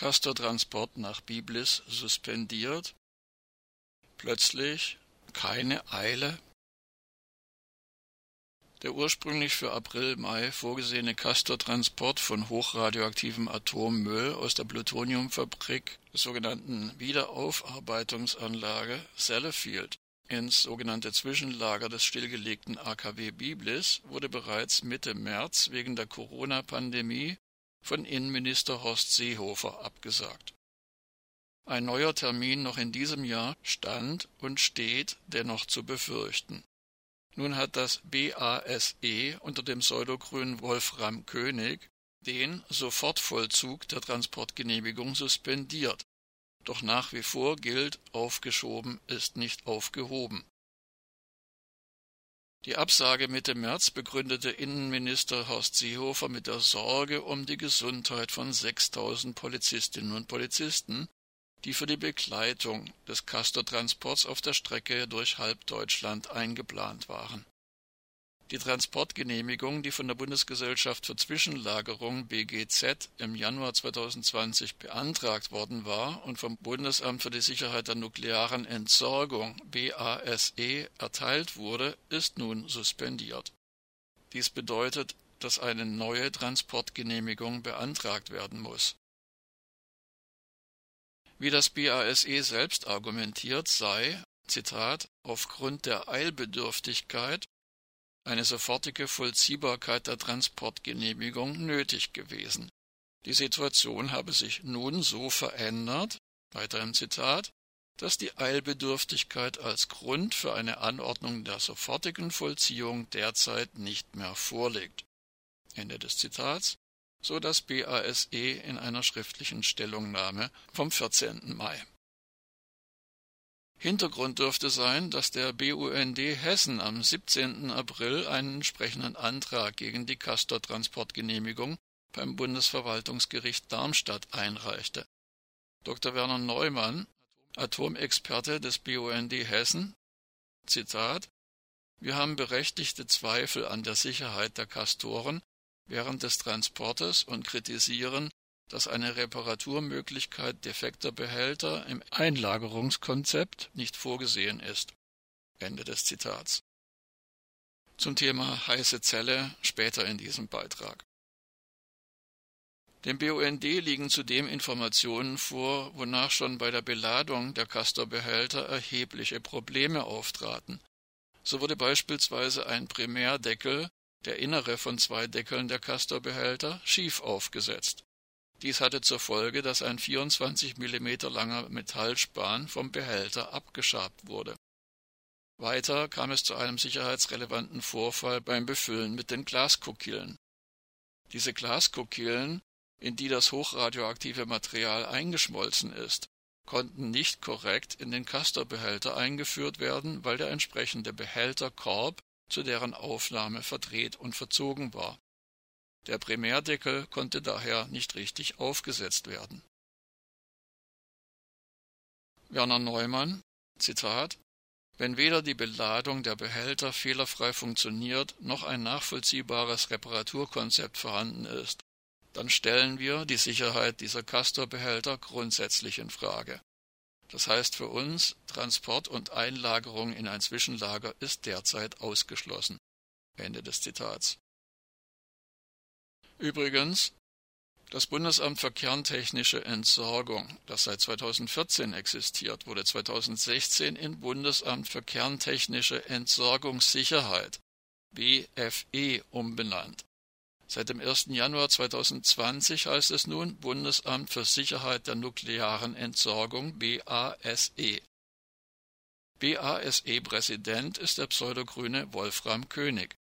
Castortransport nach Biblis suspendiert. Plötzlich keine Eile. Der ursprünglich für April-Mai vorgesehene Castortransport von hochradioaktivem Atommüll aus der Plutoniumfabrik der sogenannten Wiederaufarbeitungsanlage Sellafield ins sogenannte Zwischenlager des stillgelegten AKW Biblis wurde bereits Mitte März wegen der Corona-Pandemie von Innenminister Horst Seehofer abgesagt. Ein neuer Termin noch in diesem Jahr stand und steht dennoch zu befürchten. Nun hat das BASE unter dem Pseudogrün Wolfram König den Sofortvollzug der Transportgenehmigung suspendiert. Doch nach wie vor gilt, aufgeschoben ist nicht aufgehoben. Die Absage Mitte März begründete Innenminister Horst Seehofer mit der Sorge um die Gesundheit von 6000 Polizistinnen und Polizisten, die für die Begleitung des Castortransports auf der Strecke durch halb Deutschland eingeplant waren. Die Transportgenehmigung, die von der Bundesgesellschaft für Zwischenlagerung BGZ im Januar 2020 beantragt worden war und vom Bundesamt für die Sicherheit der nuklearen Entsorgung BASE erteilt wurde, ist nun suspendiert. Dies bedeutet, dass eine neue Transportgenehmigung beantragt werden muss wie das BASE selbst argumentiert, sei, Zitat, aufgrund der Eilbedürftigkeit eine sofortige Vollziehbarkeit der Transportgenehmigung nötig gewesen. Die Situation habe sich nun so verändert, weiter Zitat, dass die Eilbedürftigkeit als Grund für eine Anordnung der sofortigen Vollziehung derzeit nicht mehr vorliegt. Ende des Zitats so das BASE in einer schriftlichen Stellungnahme vom 14. Mai. Hintergrund dürfte sein, dass der BUND Hessen am 17. April einen entsprechenden Antrag gegen die Castor-Transportgenehmigung beim Bundesverwaltungsgericht Darmstadt einreichte. Dr. Werner Neumann, Atomexperte des BUND Hessen, Zitat Wir haben berechtigte Zweifel an der Sicherheit der Castoren während des Transportes und kritisieren, dass eine Reparaturmöglichkeit defekter Behälter im Einlagerungskonzept nicht vorgesehen ist. Ende des Zitats. Zum Thema heiße Zelle später in diesem Beitrag. Dem BUND liegen zudem Informationen vor, wonach schon bei der Beladung der Castor-Behälter erhebliche Probleme auftraten. So wurde beispielsweise ein Primärdeckel der innere von zwei Deckeln der Castor-Behälter, schief aufgesetzt. Dies hatte zur Folge, dass ein 24 mm langer Metallspan vom Behälter abgeschabt wurde. Weiter kam es zu einem sicherheitsrelevanten Vorfall beim Befüllen mit den Glaskokillen. Diese Glaskokillen, in die das hochradioaktive Material eingeschmolzen ist, konnten nicht korrekt in den Castor-Behälter eingeführt werden, weil der entsprechende Behälterkorb zu deren Aufnahme verdreht und verzogen war. Der Primärdeckel konnte daher nicht richtig aufgesetzt werden. Werner Neumann Zitat Wenn weder die Beladung der Behälter fehlerfrei funktioniert, noch ein nachvollziehbares Reparaturkonzept vorhanden ist, dann stellen wir die Sicherheit dieser Castor-Behälter grundsätzlich in Frage. Das heißt für uns, Transport und Einlagerung in ein Zwischenlager ist derzeit ausgeschlossen. Ende des Zitats. Übrigens, das Bundesamt für kerntechnische Entsorgung, das seit 2014 existiert, wurde 2016 in Bundesamt für kerntechnische Entsorgungssicherheit BFE umbenannt. Seit dem 1. Januar 2020 heißt es nun Bundesamt für Sicherheit der nuklearen Entsorgung BASE. BASE-Präsident ist der pseudogrüne Wolfram König.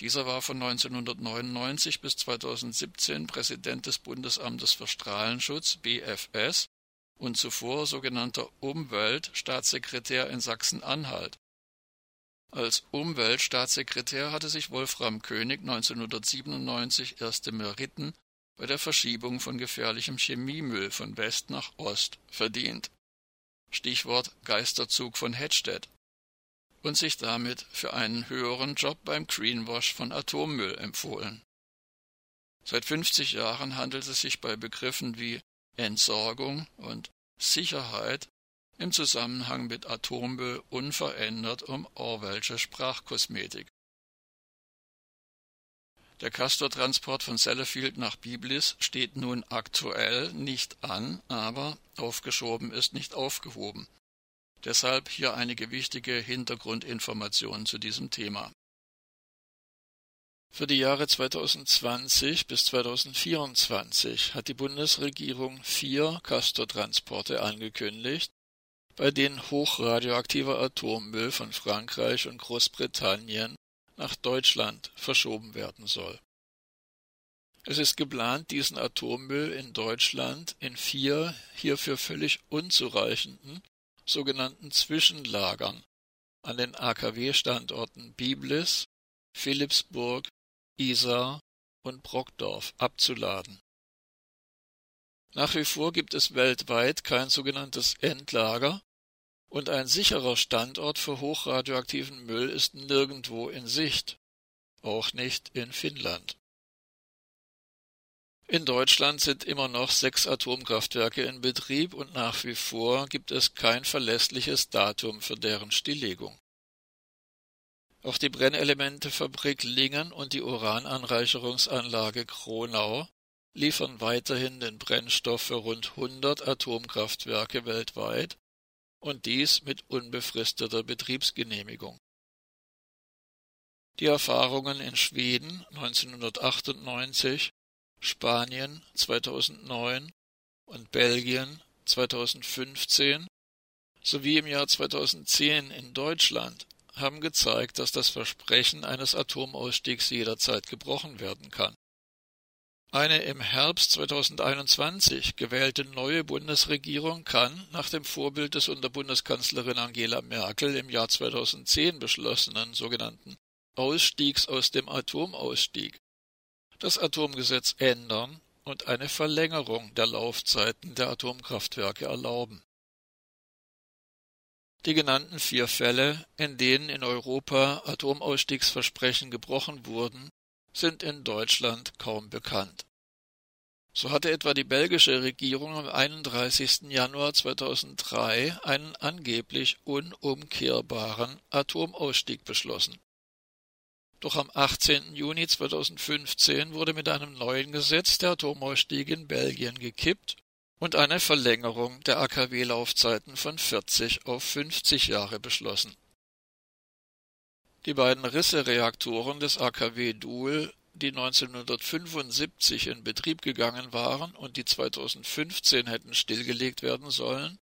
Dieser war von 1999 bis 2017 Präsident des Bundesamtes für Strahlenschutz BFS und zuvor sogenannter Umweltstaatssekretär in Sachsen-Anhalt. Als Umweltstaatssekretär hatte sich Wolfram König 1997 erste Meriten bei der Verschiebung von gefährlichem Chemiemüll von West nach Ost verdient. Stichwort Geisterzug von Hedstedt und sich damit für einen höheren Job beim Greenwash von Atommüll empfohlen. Seit 50 Jahren handelt es sich bei Begriffen wie Entsorgung und Sicherheit im Zusammenhang mit Atommüll unverändert um Orwellsche Sprachkosmetik. Der Castortransport von Sellafield nach Biblis steht nun aktuell nicht an, aber aufgeschoben ist nicht aufgehoben. Deshalb hier einige wichtige Hintergrundinformationen zu diesem Thema. Für die Jahre 2020 bis 2024 hat die Bundesregierung vier Castortransporte angekündigt, bei denen hochradioaktiver Atommüll von Frankreich und Großbritannien nach Deutschland verschoben werden soll. Es ist geplant, diesen Atommüll in Deutschland in vier hierfür völlig unzureichenden sogenannten Zwischenlagern an den AKW-Standorten Biblis, Philipsburg, Isar und Brockdorf abzuladen. Nach wie vor gibt es weltweit kein sogenanntes Endlager und ein sicherer Standort für hochradioaktiven Müll ist nirgendwo in Sicht, auch nicht in Finnland. In Deutschland sind immer noch sechs Atomkraftwerke in Betrieb und nach wie vor gibt es kein verlässliches Datum für deren Stilllegung. Auch die Brennelementefabrik Lingen und die Urananreicherungsanlage Kronau liefern weiterhin den Brennstoff für rund 100 Atomkraftwerke weltweit und dies mit unbefristeter Betriebsgenehmigung. Die Erfahrungen in Schweden 1998, Spanien 2009 und Belgien 2015 sowie im Jahr 2010 in Deutschland haben gezeigt, dass das Versprechen eines Atomausstiegs jederzeit gebrochen werden kann. Eine im Herbst 2021 gewählte neue Bundesregierung kann, nach dem Vorbild des unter Bundeskanzlerin Angela Merkel im Jahr 2010 beschlossenen sogenannten Ausstiegs aus dem Atomausstieg, das Atomgesetz ändern und eine Verlängerung der Laufzeiten der Atomkraftwerke erlauben. Die genannten vier Fälle, in denen in Europa Atomausstiegsversprechen gebrochen wurden, sind in Deutschland kaum bekannt. So hatte etwa die belgische Regierung am 31. Januar 2003 einen angeblich unumkehrbaren Atomausstieg beschlossen. Doch am 18. Juni 2015 wurde mit einem neuen Gesetz der Atomausstieg in Belgien gekippt und eine Verlängerung der AKW-Laufzeiten von 40 auf 50 Jahre beschlossen. Die beiden Risse-Reaktoren des AKW Duhl, die 1975 in Betrieb gegangen waren und die 2015 hätten stillgelegt werden sollen,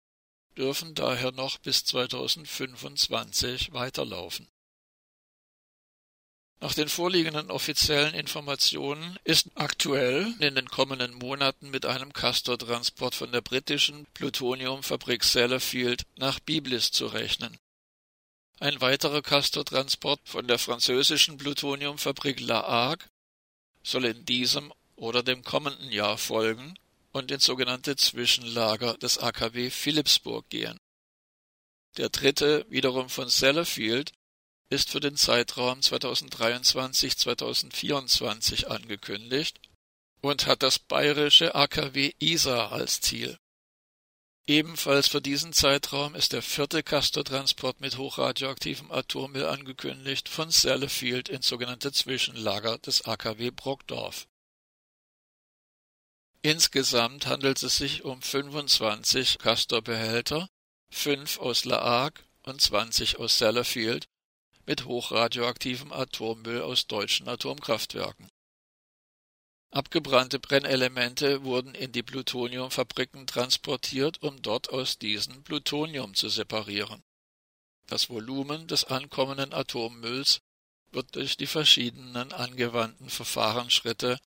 dürfen daher noch bis 2025 weiterlaufen. Nach den vorliegenden offiziellen Informationen ist aktuell in den kommenden Monaten mit einem Castor-Transport von der britischen Plutoniumfabrik Sellafield nach Biblis zu rechnen. Ein weiterer Castortransport von der französischen Plutoniumfabrik La Hague soll in diesem oder dem kommenden Jahr folgen und ins sogenannte Zwischenlager des AKW Philipsburg gehen. Der dritte, wiederum von Sellafield, ist für den Zeitraum 2023-2024 angekündigt und hat das bayerische AKW Isar als Ziel. Ebenfalls für diesen Zeitraum ist der vierte Castortransport mit hochradioaktivem Atommüll angekündigt von Sellafield ins sogenannte Zwischenlager des AKW Brockdorf. Insgesamt handelt es sich um 25 Castor-Behälter, fünf aus La Hague und 20 aus Sellafield mit hochradioaktivem Atommüll aus deutschen Atomkraftwerken Abgebrannte Brennelemente wurden in die Plutoniumfabriken transportiert, um dort aus diesen Plutonium zu separieren. Das Volumen des ankommenden Atommülls wird durch die verschiedenen angewandten Verfahrensschritte,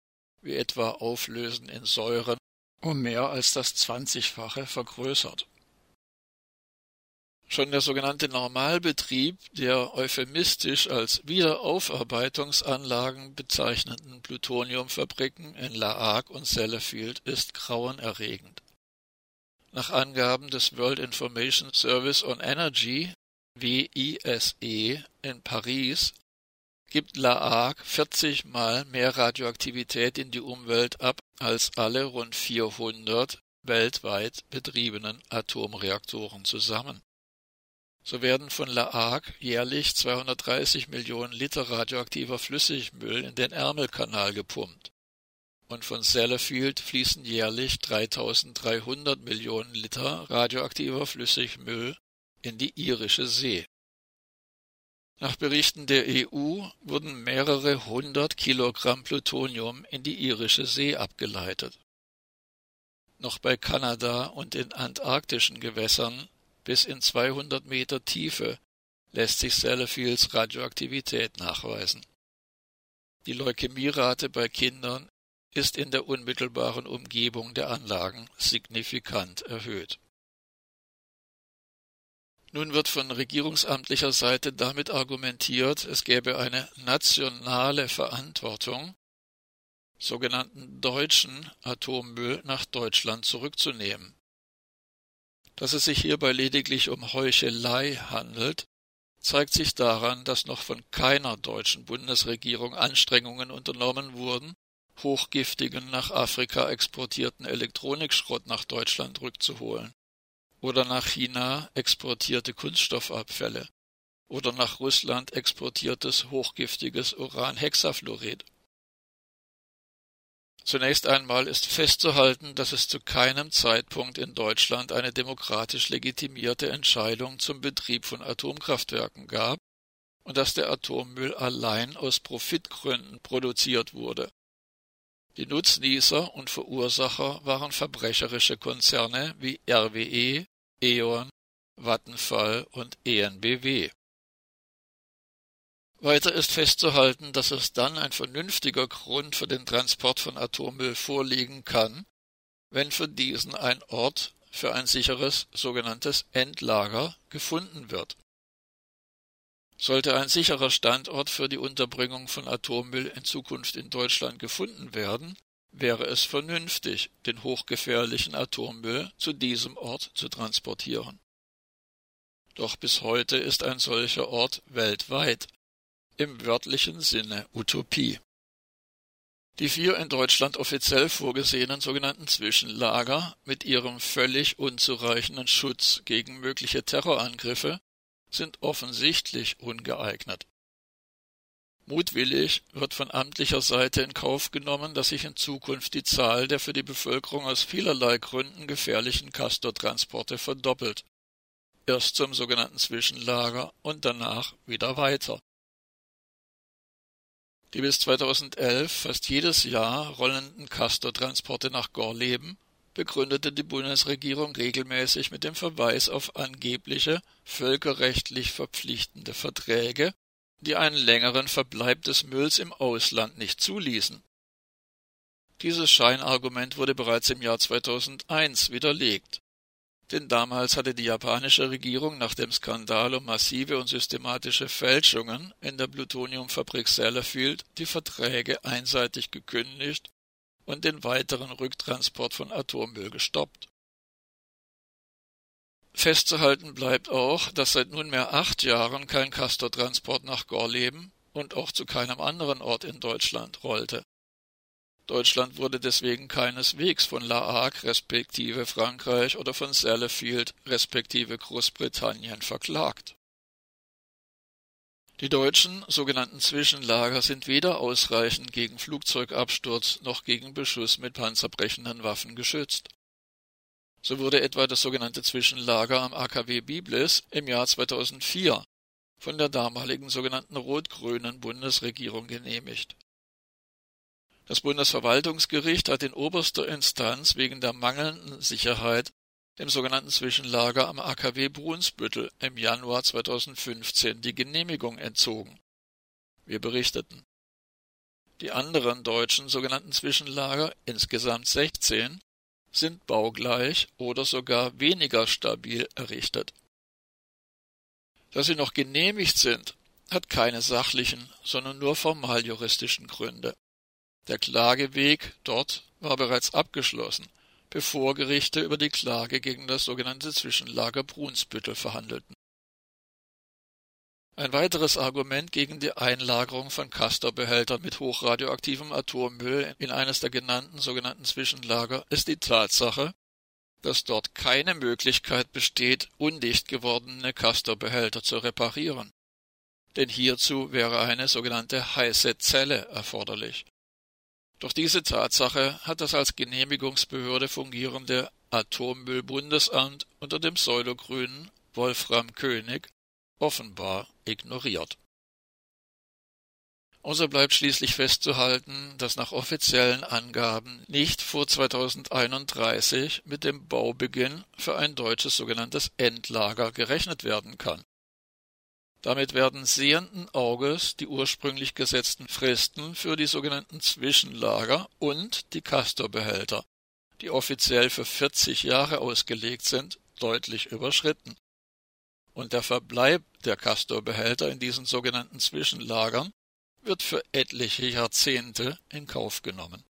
wie etwa Auflösen in Säuren, um mehr als das Zwanzigfache vergrößert Schon der sogenannte Normalbetrieb der euphemistisch als Wiederaufarbeitungsanlagen bezeichneten Plutoniumfabriken in La Hague und Sellafield ist grauenerregend. Nach Angaben des World Information Service on Energy WISE in Paris gibt La Hague 40 Mal mehr Radioaktivität in die Umwelt ab als alle rund 400 weltweit betriebenen Atomreaktoren zusammen. So werden von La Hague jährlich 230 Millionen Liter radioaktiver Flüssigmüll in den Ärmelkanal gepumpt und von Sellafield fließen jährlich 3300 Millionen Liter radioaktiver Flüssigmüll in die Irische See. Nach Berichten der EU wurden mehrere hundert Kilogramm Plutonium in die Irische See abgeleitet. Noch bei Kanada und in antarktischen Gewässern bis in 200 Meter Tiefe lässt sich Sellafields Radioaktivität nachweisen. Die Leukämierate bei Kindern ist in der unmittelbaren Umgebung der Anlagen signifikant erhöht. Nun wird von regierungsamtlicher Seite damit argumentiert, es gäbe eine nationale Verantwortung, sogenannten deutschen Atommüll nach Deutschland zurückzunehmen. Dass es sich hierbei lediglich um Heuchelei handelt, zeigt sich daran, dass noch von keiner deutschen Bundesregierung Anstrengungen unternommen wurden, hochgiftigen nach Afrika exportierten Elektronikschrott nach Deutschland rückzuholen oder nach China exportierte Kunststoffabfälle oder nach Russland exportiertes hochgiftiges Uranhexafluorid. Zunächst einmal ist festzuhalten, dass es zu keinem Zeitpunkt in Deutschland eine demokratisch legitimierte Entscheidung zum Betrieb von Atomkraftwerken gab und dass der Atommüll allein aus Profitgründen produziert wurde. Die Nutznießer und Verursacher waren verbrecherische Konzerne wie RWE, E.ON, Vattenfall und EnBW. Weiter ist festzuhalten, dass es dann ein vernünftiger Grund für den Transport von Atommüll vorliegen kann, wenn für diesen ein Ort für ein sicheres sogenanntes Endlager gefunden wird. Sollte ein sicherer Standort für die Unterbringung von Atommüll in Zukunft in Deutschland gefunden werden, wäre es vernünftig, den hochgefährlichen Atommüll zu diesem Ort zu transportieren. Doch bis heute ist ein solcher Ort weltweit im wörtlichen Sinne Utopie. Die vier in Deutschland offiziell vorgesehenen sogenannten Zwischenlager mit ihrem völlig unzureichenden Schutz gegen mögliche Terrorangriffe sind offensichtlich ungeeignet. Mutwillig wird von amtlicher Seite in Kauf genommen, dass sich in Zukunft die Zahl der für die Bevölkerung aus vielerlei Gründen gefährlichen Castortransporte verdoppelt. Erst zum sogenannten Zwischenlager und danach wieder weiter. Die bis 2011 fast jedes Jahr rollenden Castortransporte nach Gorleben begründete die Bundesregierung regelmäßig mit dem Verweis auf angebliche völkerrechtlich verpflichtende Verträge, die einen längeren Verbleib des Mülls im Ausland nicht zuließen. Dieses Scheinargument wurde bereits im Jahr 2001 widerlegt, denn damals hatte die japanische Regierung nach dem Skandal um massive und systematische Fälschungen in der Plutoniumfabrik Sellafield die Verträge einseitig gekündigt und den weiteren Rücktransport von Atommüll gestoppt. Festzuhalten bleibt auch, dass seit nunmehr acht Jahren kein Castortransport nach Gorleben und auch zu keinem anderen Ort in Deutschland rollte. Deutschland wurde deswegen keineswegs von La Hague respektive Frankreich oder von Sellafield respektive Großbritannien verklagt. Die deutschen sogenannten Zwischenlager sind weder ausreichend gegen Flugzeugabsturz noch gegen Beschuss mit panzerbrechenden Waffen geschützt. So wurde etwa das sogenannte Zwischenlager am AKW Biblis im Jahr 2004 von der damaligen sogenannten rot-grünen Bundesregierung genehmigt. Das Bundesverwaltungsgericht hat in oberster Instanz wegen der mangelnden Sicherheit dem sogenannten Zwischenlager am AKW Brunsbüttel im Januar 2015 die Genehmigung entzogen. Wir berichteten. Die anderen deutschen sogenannten Zwischenlager, insgesamt 16, sind baugleich oder sogar weniger stabil errichtet. Dass sie noch genehmigt sind, hat keine sachlichen, sondern nur formaljuristischen Gründe. Der Klageweg dort war bereits abgeschlossen bevor Gerichte über die Klage gegen das sogenannte Zwischenlager Brunsbüttel verhandelten. Ein weiteres Argument gegen die Einlagerung von Castor-Behältern mit hochradioaktivem Atommüll in eines der genannten sogenannten Zwischenlager ist die Tatsache, dass dort keine Möglichkeit besteht, undicht gewordene Castor-Behälter zu reparieren. Denn hierzu wäre eine sogenannte heiße Zelle erforderlich. Doch diese Tatsache hat das als Genehmigungsbehörde fungierende Atommüllbundesamt unter dem pseudogrünen Wolfram König offenbar ignoriert. Außer bleibt schließlich festzuhalten, dass nach offiziellen Angaben nicht vor 2031 mit dem Baubeginn für ein deutsches sogenanntes Endlager gerechnet werden kann. Damit werden sehenden Auges die ursprünglich gesetzten Fristen für die sogenannten Zwischenlager und die Castorbehälter, die offiziell für 40 Jahre ausgelegt sind, deutlich überschritten. Und der Verbleib der Castorbehälter in diesen sogenannten Zwischenlagern wird für etliche Jahrzehnte in Kauf genommen.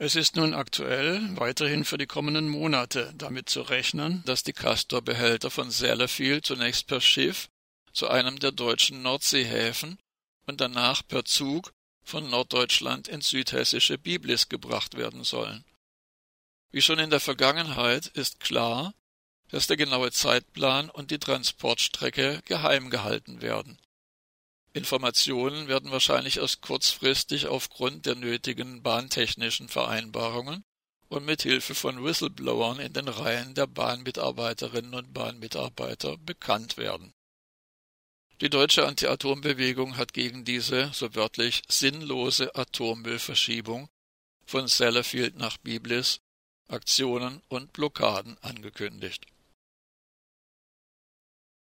Es ist nun aktuell weiterhin für die kommenden Monate damit zu rechnen, dass die Castor-Behälter von Sellafield zunächst per Schiff zu einem der deutschen Nordseehäfen und danach per Zug von Norddeutschland ins südhessische Biblis gebracht werden sollen. Wie schon in der Vergangenheit ist klar, dass der genaue Zeitplan und die Transportstrecke geheim gehalten werden. Informationen werden wahrscheinlich erst kurzfristig aufgrund der nötigen bahntechnischen Vereinbarungen und mit Hilfe von Whistleblowern in den Reihen der Bahnmitarbeiterinnen und Bahnmitarbeiter bekannt werden. Die deutsche Anti-Atom-Bewegung hat gegen diese, so wörtlich, sinnlose Atommüllverschiebung von Sellafield nach Biblis Aktionen und Blockaden angekündigt